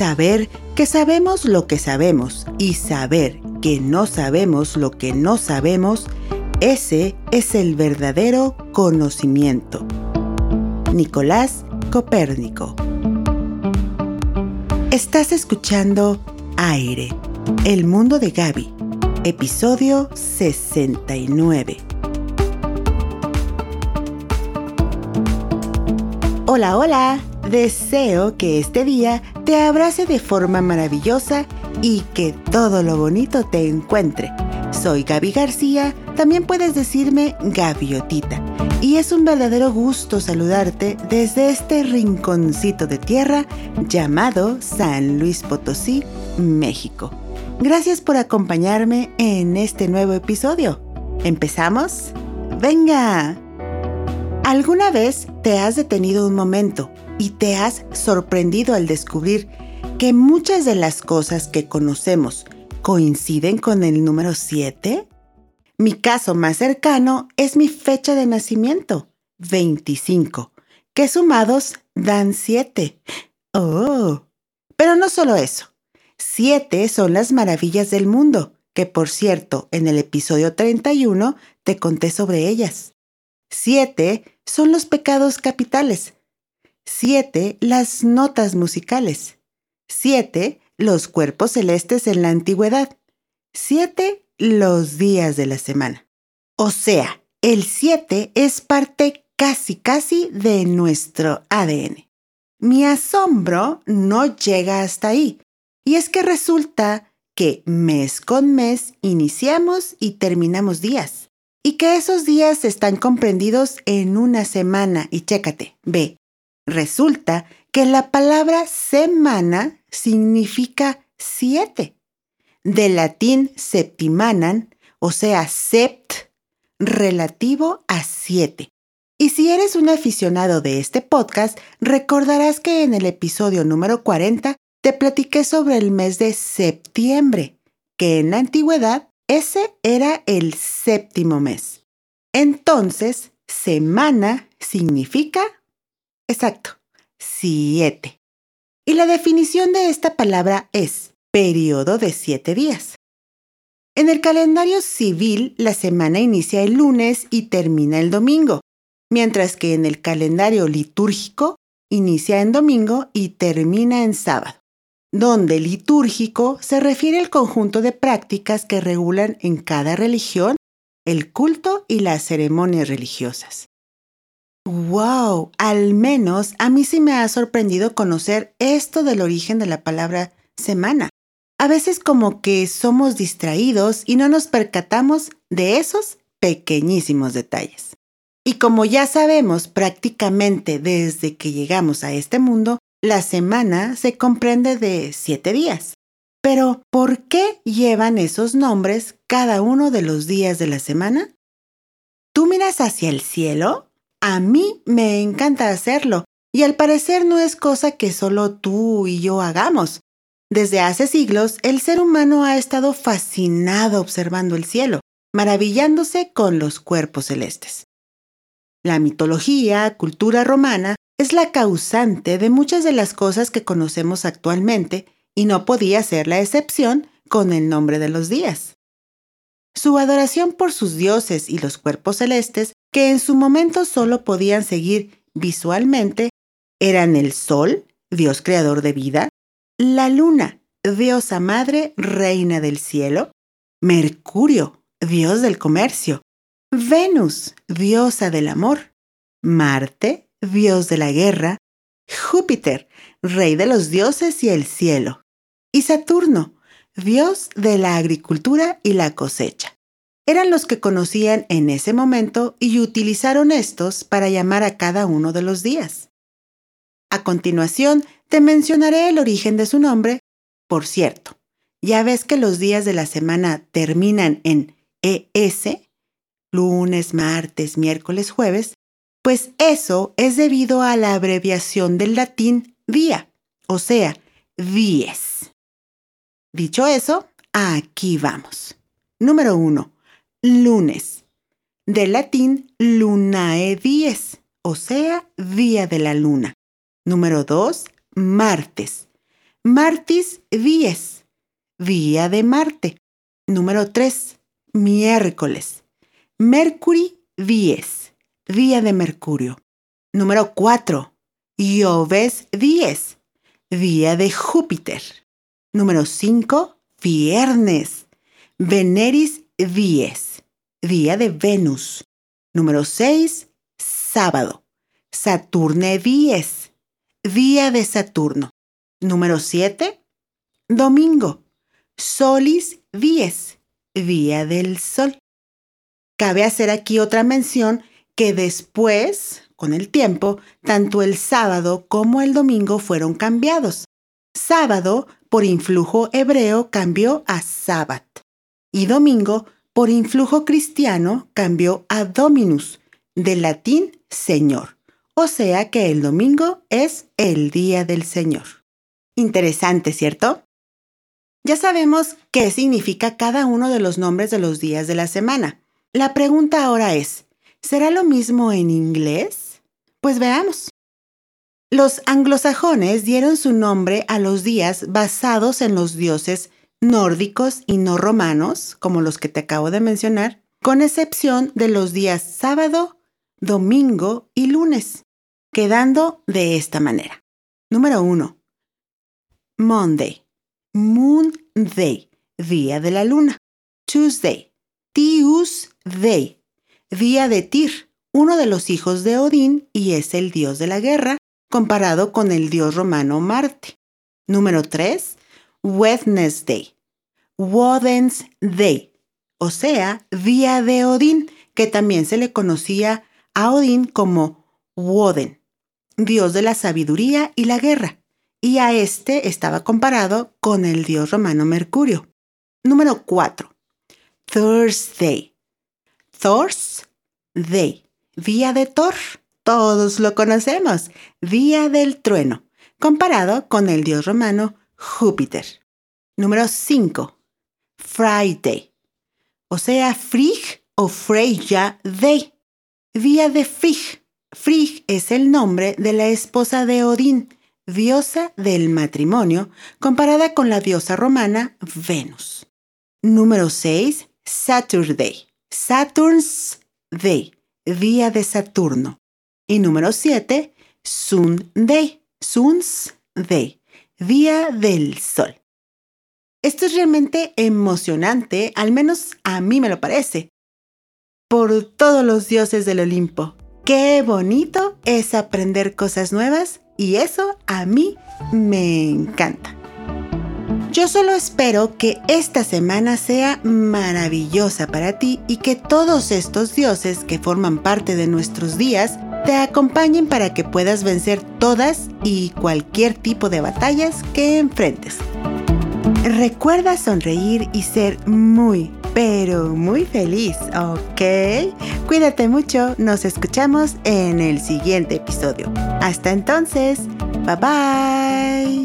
Saber que sabemos lo que sabemos y saber que no sabemos lo que no sabemos, ese es el verdadero conocimiento. Nicolás Copérnico. Estás escuchando Aire, el mundo de Gaby, episodio 69. Hola, hola. Deseo que este día te abrace de forma maravillosa y que todo lo bonito te encuentre. Soy Gaby García, también puedes decirme Gaviotita. Y es un verdadero gusto saludarte desde este rinconcito de tierra llamado San Luis Potosí, México. Gracias por acompañarme en este nuevo episodio. ¿Empezamos? ¡Venga! ¿Alguna vez te has detenido un momento y te has sorprendido al descubrir que muchas de las cosas que conocemos coinciden con el número 7? Mi caso más cercano es mi fecha de nacimiento, 25, que sumados dan 7. Oh, pero no solo eso. Siete son las maravillas del mundo, que por cierto, en el episodio 31 te conté sobre ellas. Siete son los pecados capitales. Siete las notas musicales. Siete los cuerpos celestes en la antigüedad. Siete los días de la semana. O sea, el siete es parte casi casi de nuestro ADN. Mi asombro no llega hasta ahí. Y es que resulta que mes con mes iniciamos y terminamos días y que esos días están comprendidos en una semana. Y chécate, ve, resulta que la palabra semana significa siete. Del latín septimanan, o sea, sept, relativo a siete. Y si eres un aficionado de este podcast, recordarás que en el episodio número 40 te platiqué sobre el mes de septiembre, que en la antigüedad ese era el séptimo mes. Entonces, semana significa, exacto, siete. Y la definición de esta palabra es periodo de siete días. En el calendario civil, la semana inicia el lunes y termina el domingo, mientras que en el calendario litúrgico inicia en domingo y termina en sábado donde litúrgico se refiere al conjunto de prácticas que regulan en cada religión el culto y las ceremonias religiosas. ¡Wow! Al menos a mí sí me ha sorprendido conocer esto del origen de la palabra semana. A veces como que somos distraídos y no nos percatamos de esos pequeñísimos detalles. Y como ya sabemos prácticamente desde que llegamos a este mundo, la semana se comprende de siete días. Pero, ¿por qué llevan esos nombres cada uno de los días de la semana? ¿Tú miras hacia el cielo? A mí me encanta hacerlo, y al parecer no es cosa que solo tú y yo hagamos. Desde hace siglos, el ser humano ha estado fascinado observando el cielo, maravillándose con los cuerpos celestes. La mitología, cultura romana, es la causante de muchas de las cosas que conocemos actualmente y no podía ser la excepción con el nombre de los días. Su adoración por sus dioses y los cuerpos celestes, que en su momento solo podían seguir visualmente, eran el Sol, Dios creador de vida, la Luna, diosa madre, reina del cielo, Mercurio, Dios del comercio, Venus, diosa del amor, Marte, dios de la guerra, Júpiter, rey de los dioses y el cielo, y Saturno, dios de la agricultura y la cosecha. Eran los que conocían en ese momento y utilizaron estos para llamar a cada uno de los días. A continuación, te mencionaré el origen de su nombre. Por cierto, ya ves que los días de la semana terminan en ES, lunes, martes, miércoles, jueves, pues eso es debido a la abreviación del latín día, o sea, dies. Dicho eso, aquí vamos. Número 1. Lunes. Del latín lunae dies, o sea, día de la luna. Número 2. Martes. Martis dies, día de Marte. Número 3. Miércoles. Mercury dies, día de Mercurio. Número 4. Ioves dies, día de Júpiter. Número 5. Viernes. Veneris dies, día de Venus. Número 6. Sábado. Saturne dies, día de Saturno. Número 7. Domingo. Solis dies, día del sol. Cabe hacer aquí otra mención que después, con el tiempo, tanto el sábado como el domingo fueron cambiados. Sábado, por influjo hebreo, cambió a Sabbat. Y domingo, por influjo cristiano, cambió a Dominus, del latín Señor. O sea que el domingo es el día del Señor. Interesante, ¿cierto? Ya sabemos qué significa cada uno de los nombres de los días de la semana. La pregunta ahora es, ¿será lo mismo en inglés? Pues veamos. Los anglosajones dieron su nombre a los días basados en los dioses nórdicos y no romanos, como los que te acabo de mencionar, con excepción de los días sábado, domingo y lunes, quedando de esta manera. Número 1. Monday, Moon Day, día de la luna. Tuesday, Tuesday, día de Tyr, uno de los hijos de Odín y es el dios de la guerra, comparado con el dios romano Marte. Número 3. Wednesday, Woden's Day, o sea, día de Odín, que también se le conocía a Odín como Woden, dios de la sabiduría y la guerra, y a este estaba comparado con el dios romano Mercurio. Número 4. Thursday. Thursday, día de Thor. Todos lo conocemos, día del trueno, comparado con el dios romano Júpiter. Número 5. Friday, o sea, Frigg o Freya Day, día de Frigg. Frigg es el nombre de la esposa de Odín, diosa del matrimonio, comparada con la diosa romana Venus. Número 6. Saturday. Saturn's Day, día de Saturno. Y número 7. Sunday. Sun's Day, día del sol. Esto es realmente emocionante, al menos a mí me lo parece. Por todos los dioses del Olimpo. Qué bonito es aprender cosas nuevas y eso a mí me encanta. Yo solo espero que esta semana sea maravillosa para ti y que todos estos dioses que forman parte de nuestros días te acompañen para que puedas vencer todas y cualquier tipo de batallas que enfrentes. Recuerda sonreír y ser muy, pero muy feliz, ¿ok? Cuídate mucho, nos escuchamos en el siguiente episodio. Hasta entonces, bye bye.